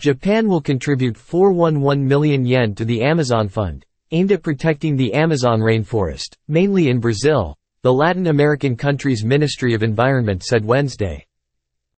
Japan will contribute 411 million yen to the Amazon Fund, aimed at protecting the Amazon rainforest, mainly in Brazil, the Latin American country's Ministry of Environment said Wednesday.